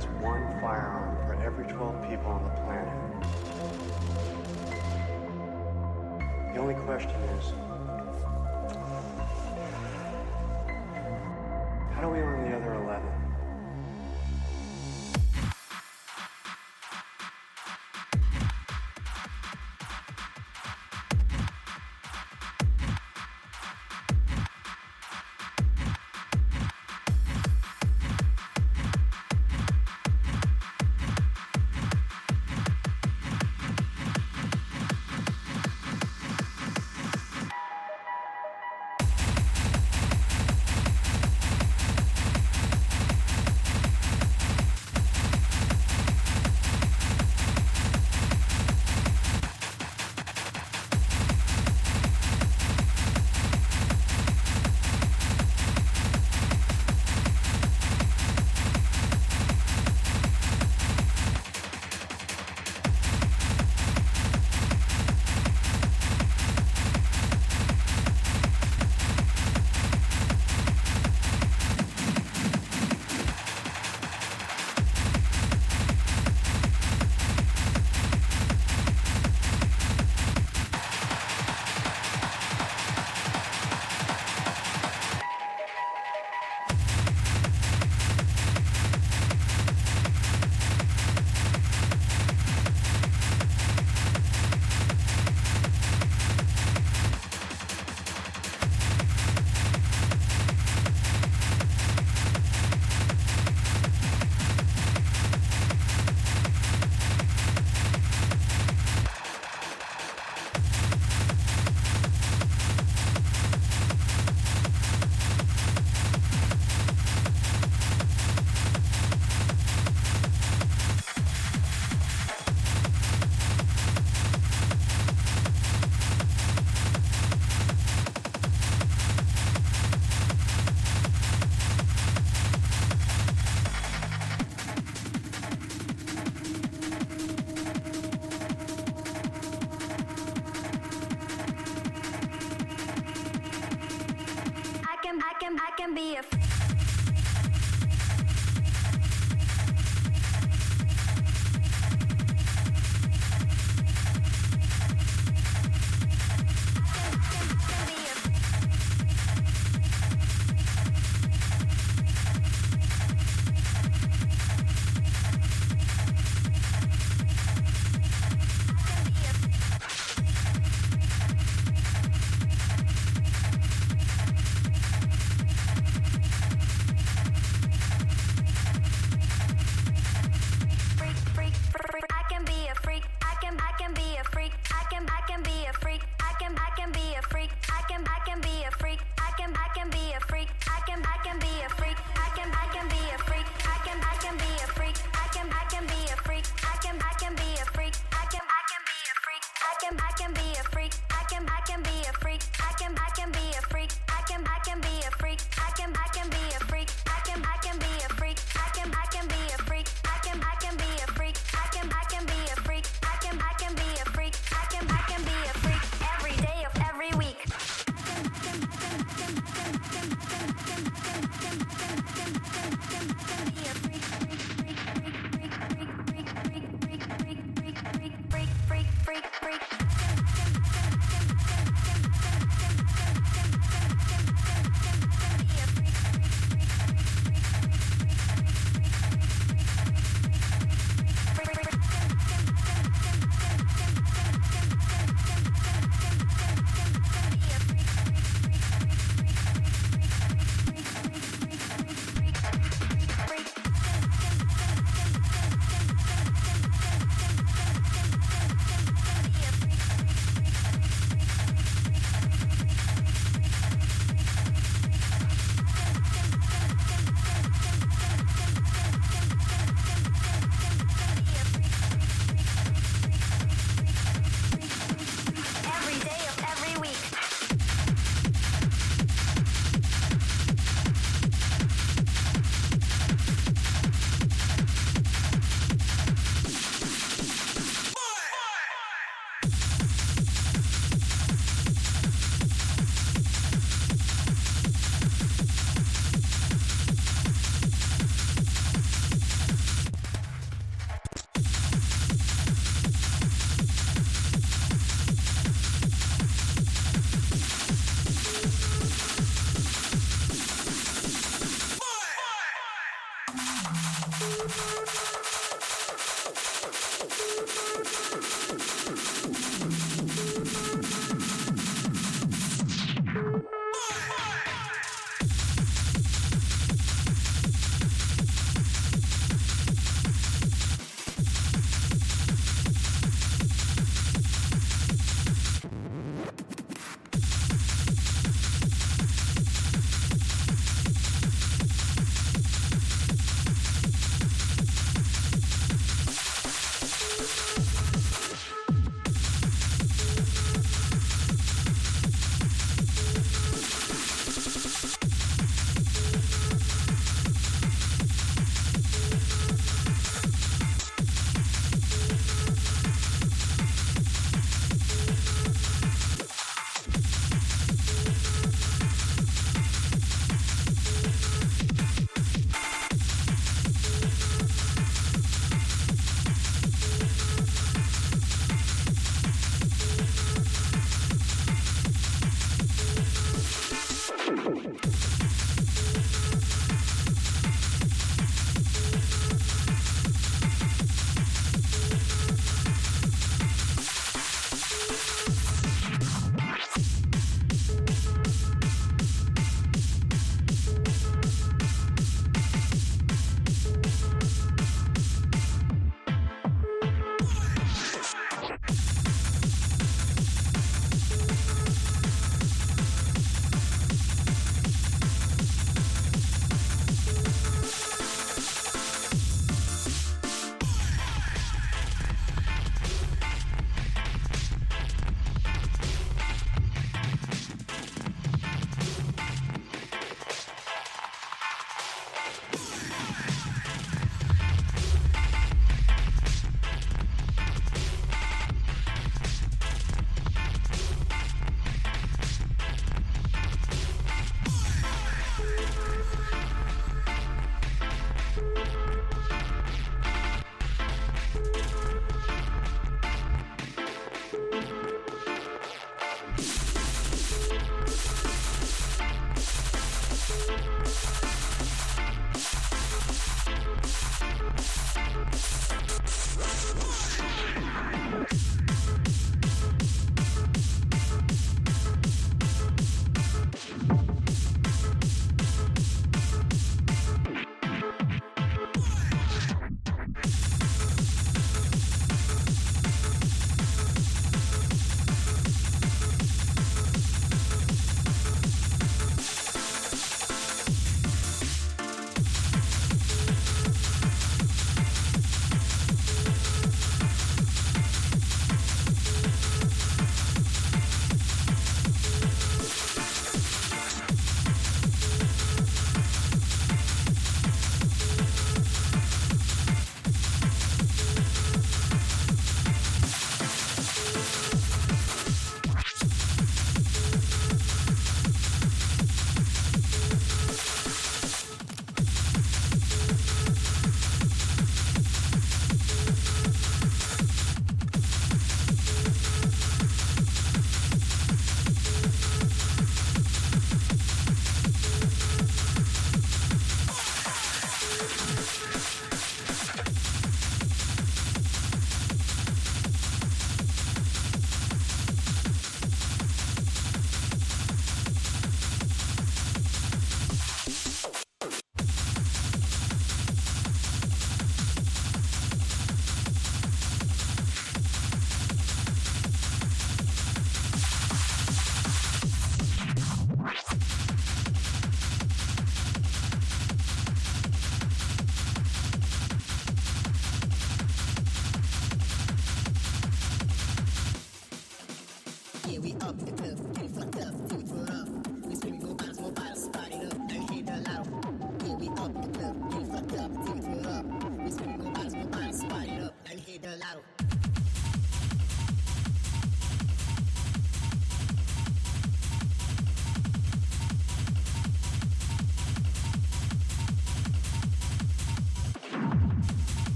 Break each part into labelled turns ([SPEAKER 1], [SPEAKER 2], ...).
[SPEAKER 1] That's one firearm for every 12 people on the planet. The only question is, can be a
[SPEAKER 2] friend.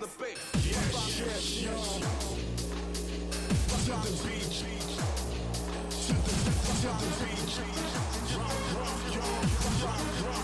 [SPEAKER 2] bass, the bass. Yes, yes. To the beat, to the to the beat.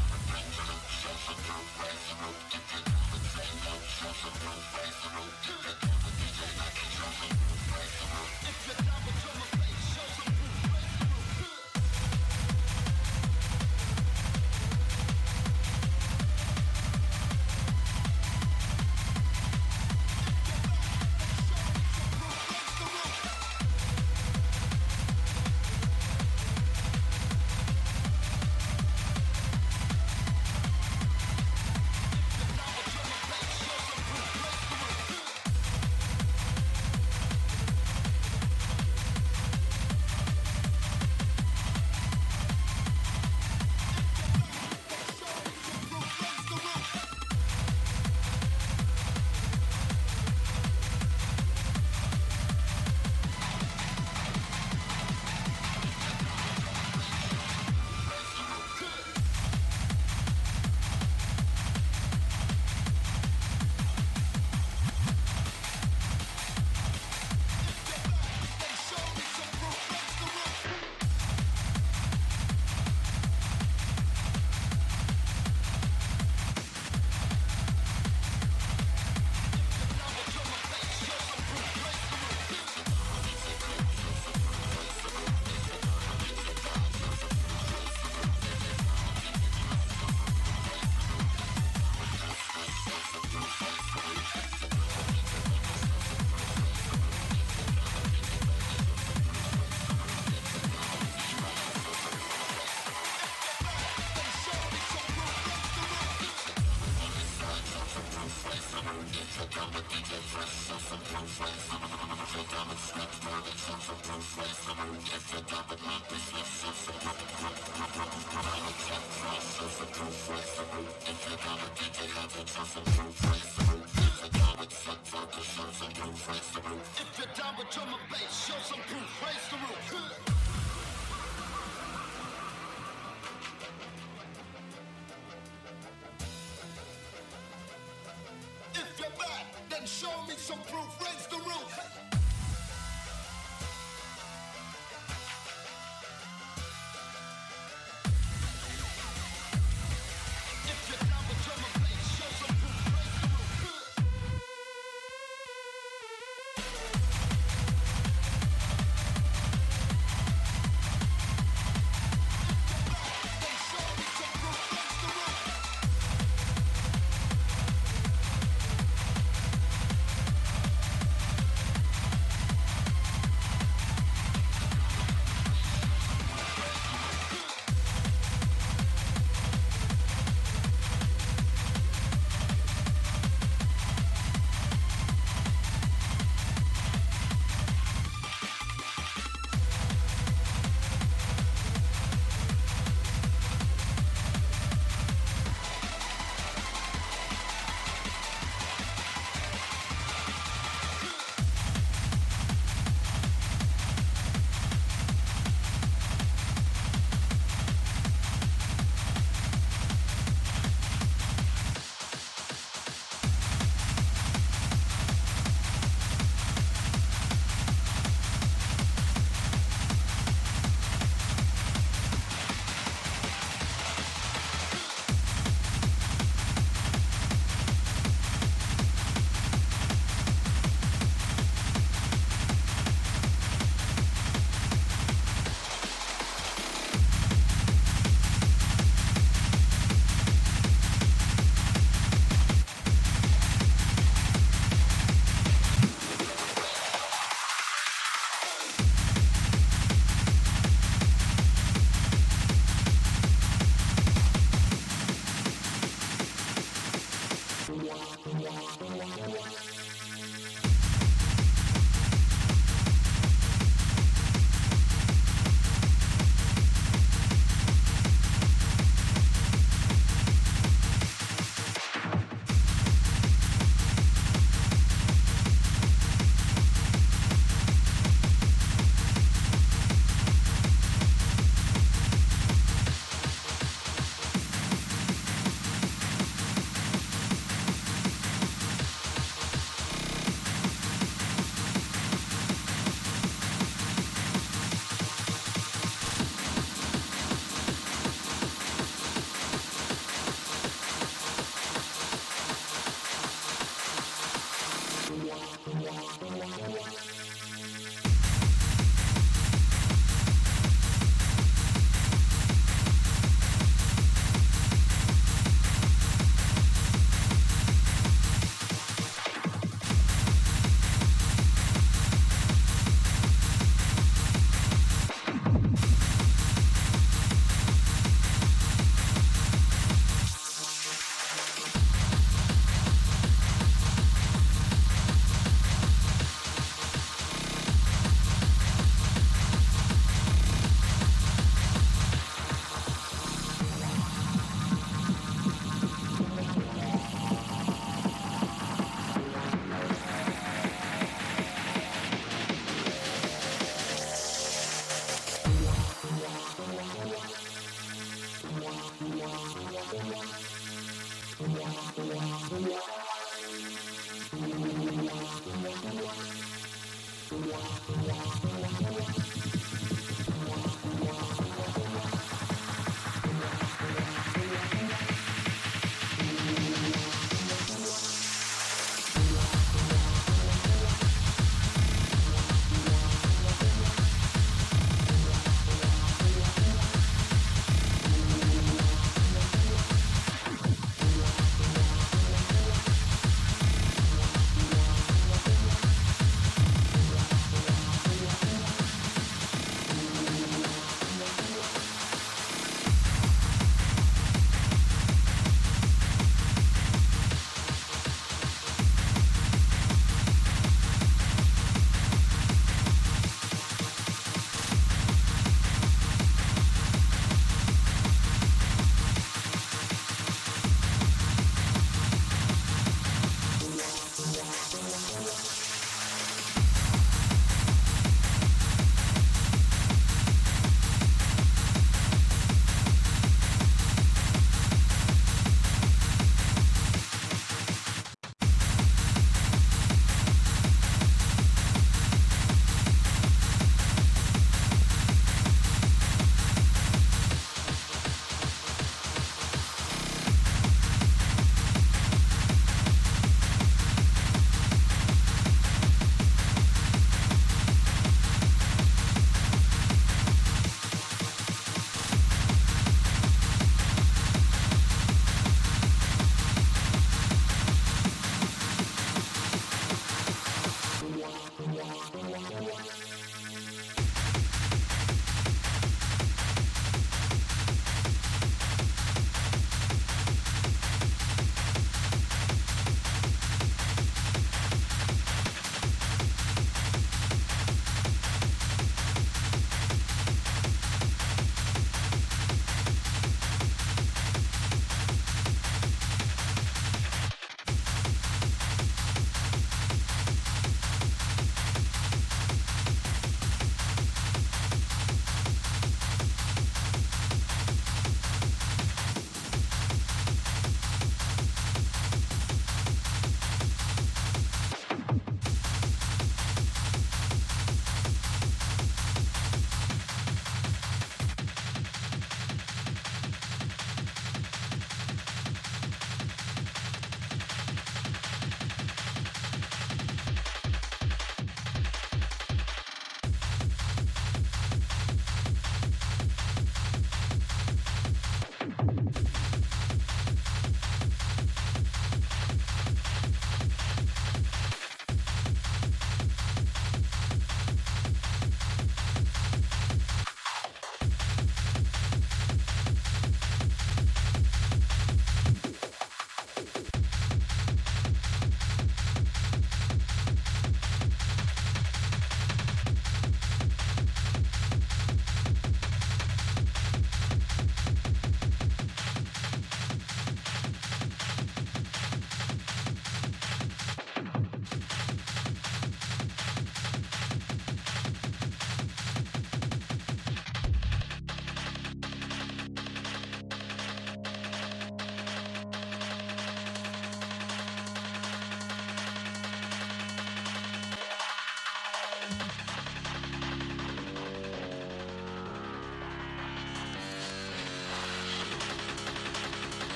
[SPEAKER 3] Show some proof, raise the roof. If you're bad, then show me some proof, raise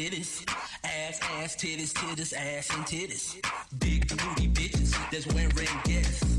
[SPEAKER 4] titties. Ass, ass, titties, titties, ass and titties. Big booty bitches, that's wearing gas.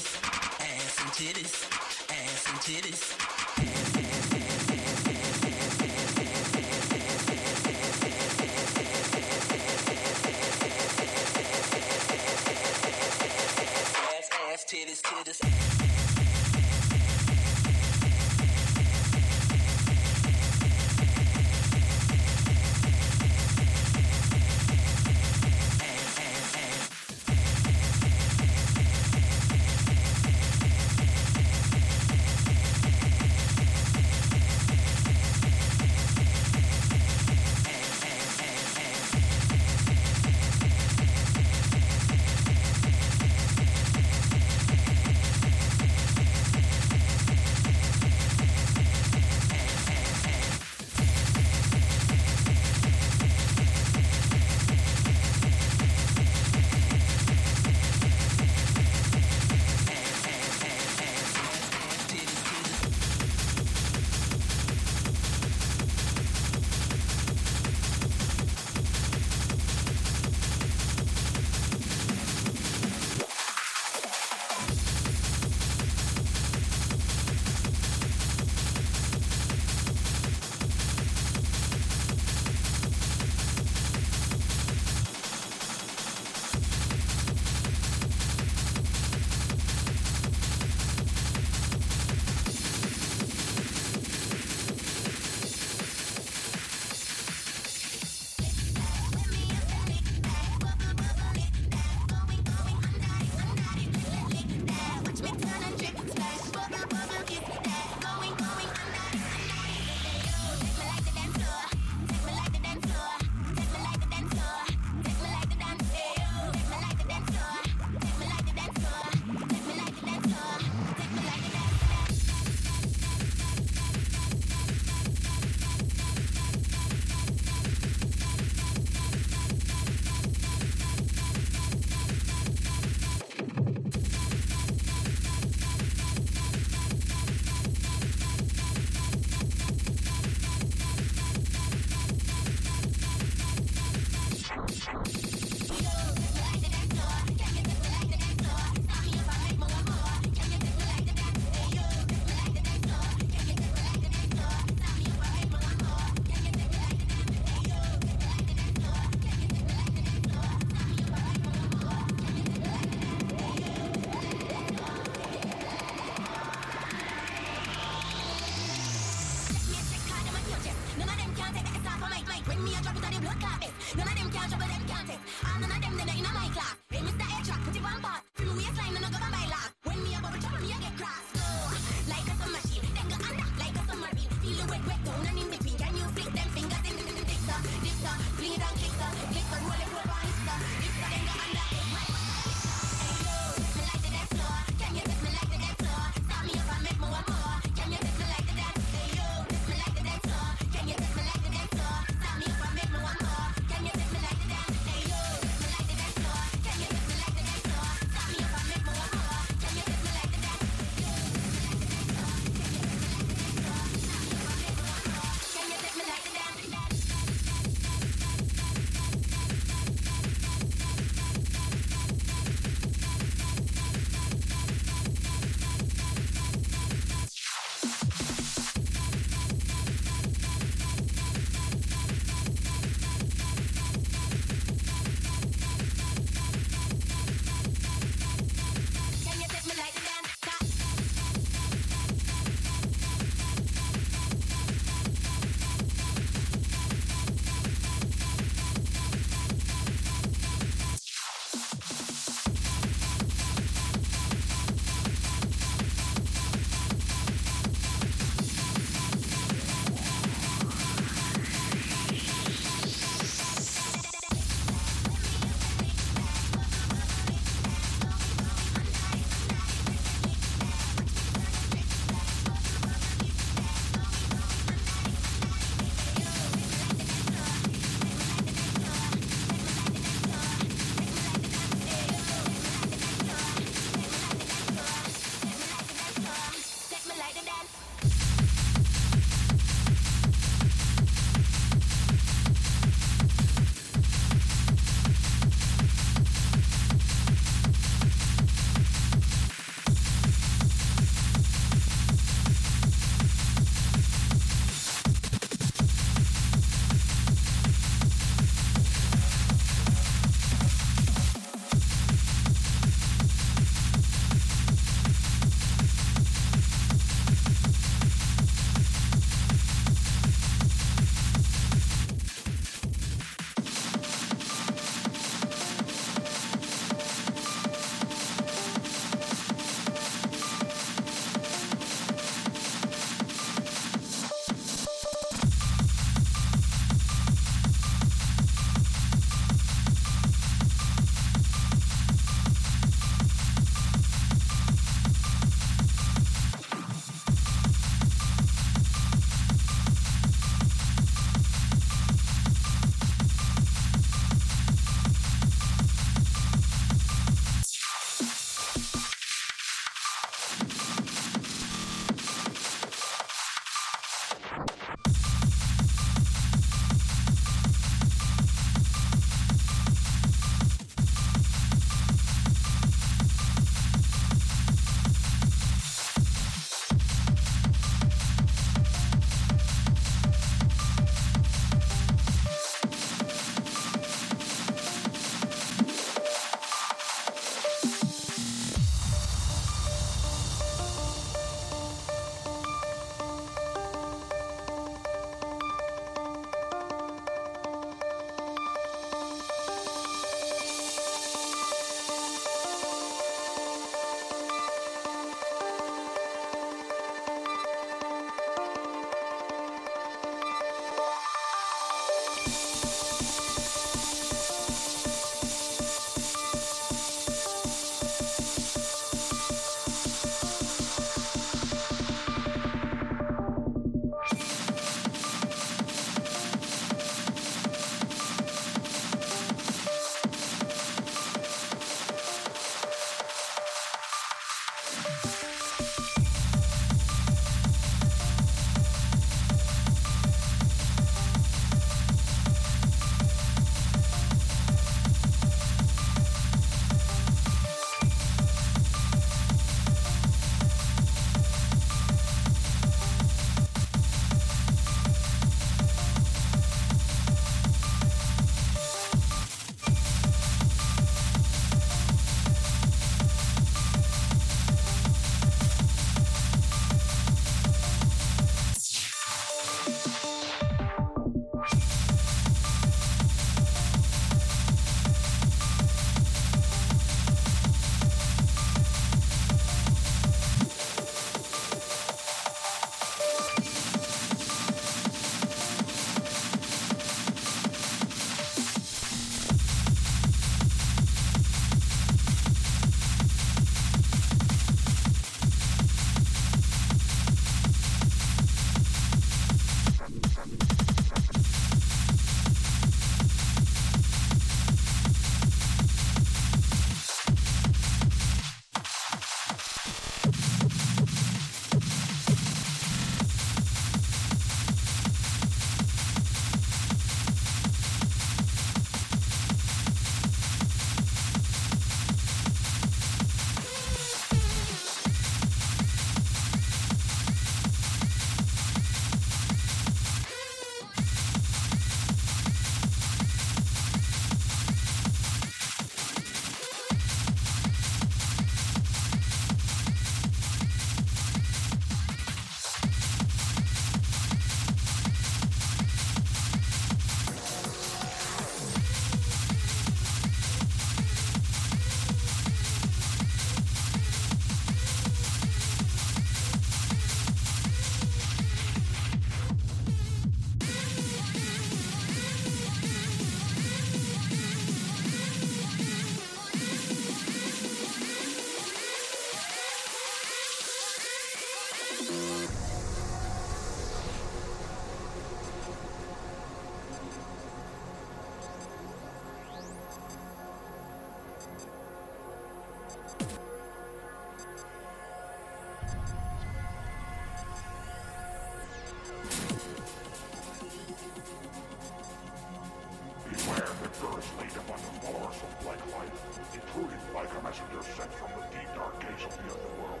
[SPEAKER 4] like like a messenger sent from the deep dark gates of the underworld.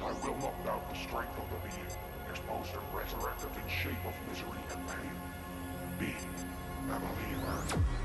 [SPEAKER 4] I will not doubt the strength of the being, exposed and resurrected in shape
[SPEAKER 5] of misery and pain. Be a believer.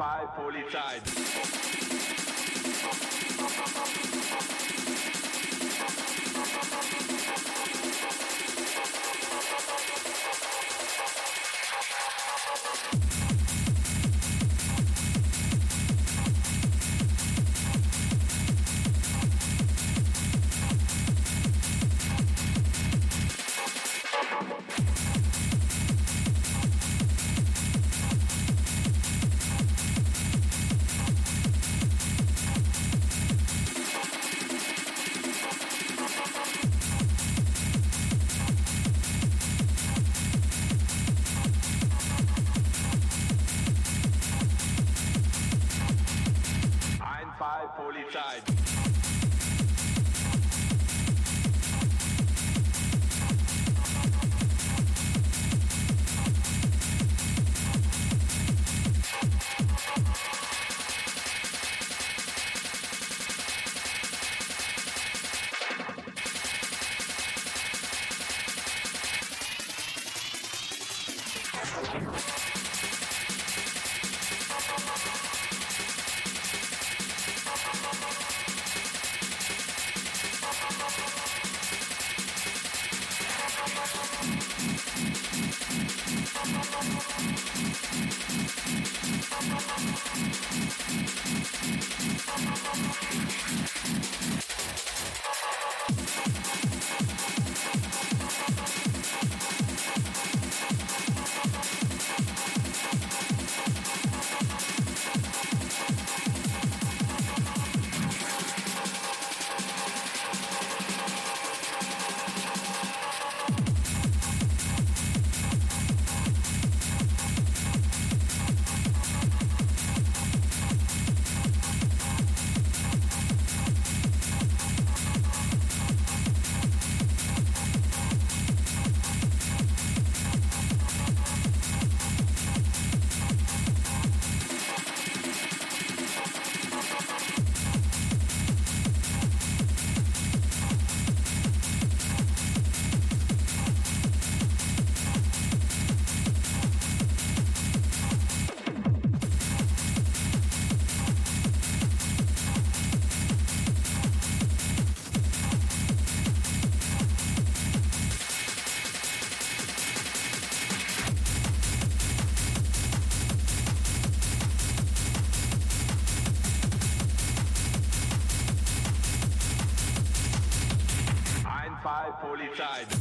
[SPEAKER 6] Polizei. Polizei.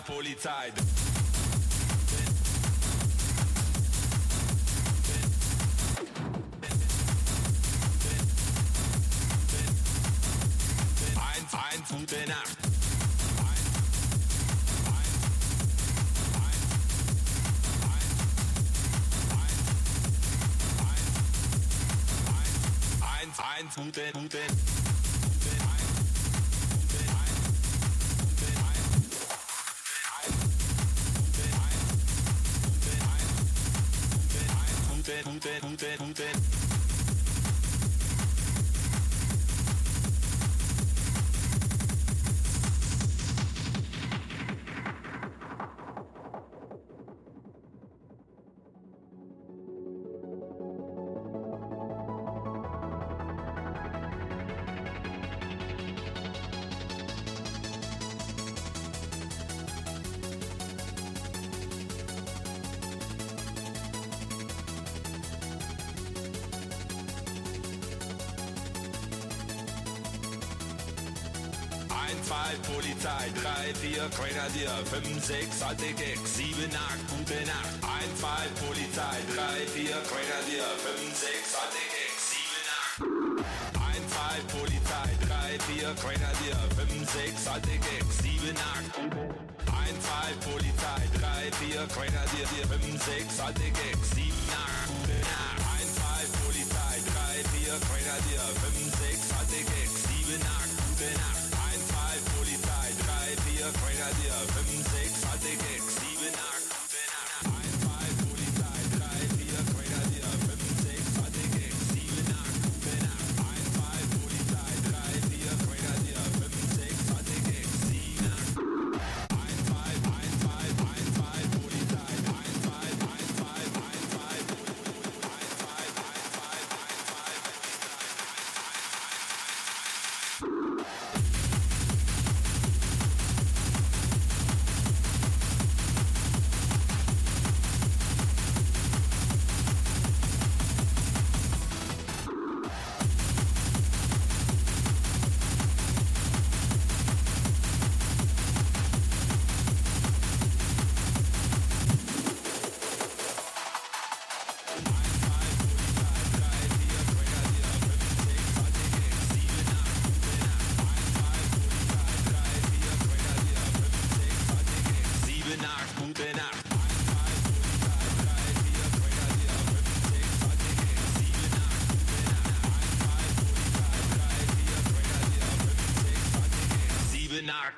[SPEAKER 6] Polizei. Polizei, Polizei, 3, 4, Grenadier, 5, 6, alte Gags, 7, 8, gute Nacht, Einfall, Polizei, 3, 4, Grenadier, 5, 6, alte Gags, 7, 8. Einfall, Polizei, 3, 4, Grenadier, 5, 6, alte Gags, 7, 8, Einfall, Polizei, 3, 4, Grenadier, 5, 6, alte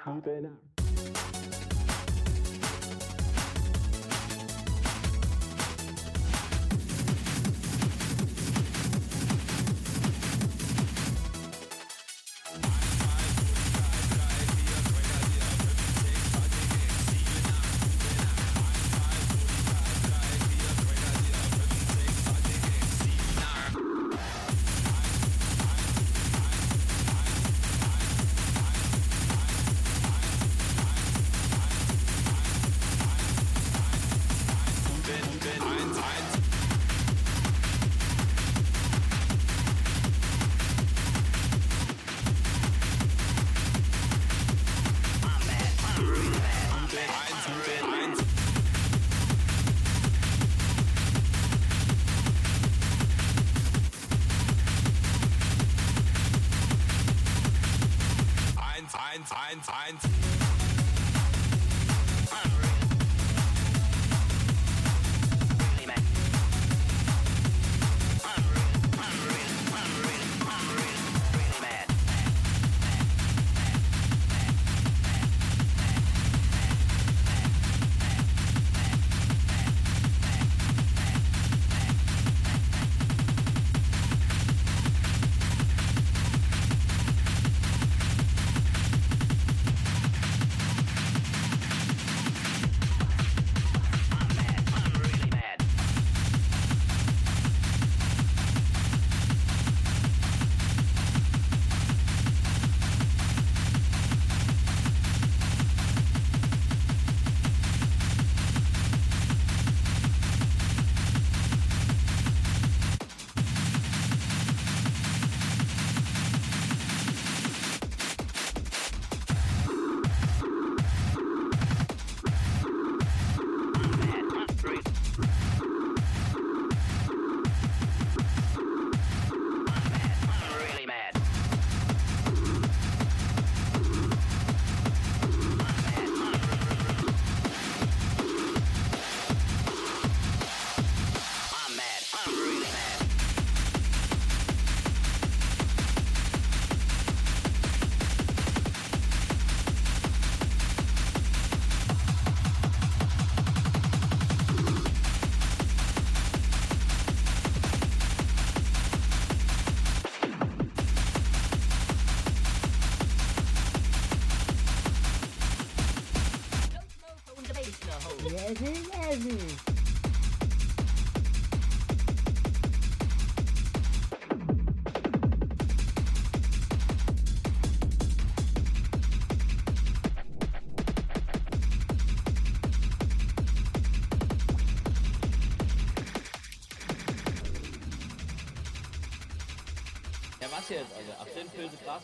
[SPEAKER 6] Food and eins, eins, eins.
[SPEAKER 7] jetzt,
[SPEAKER 8] also Alter. Ab 18 Pilze Gras.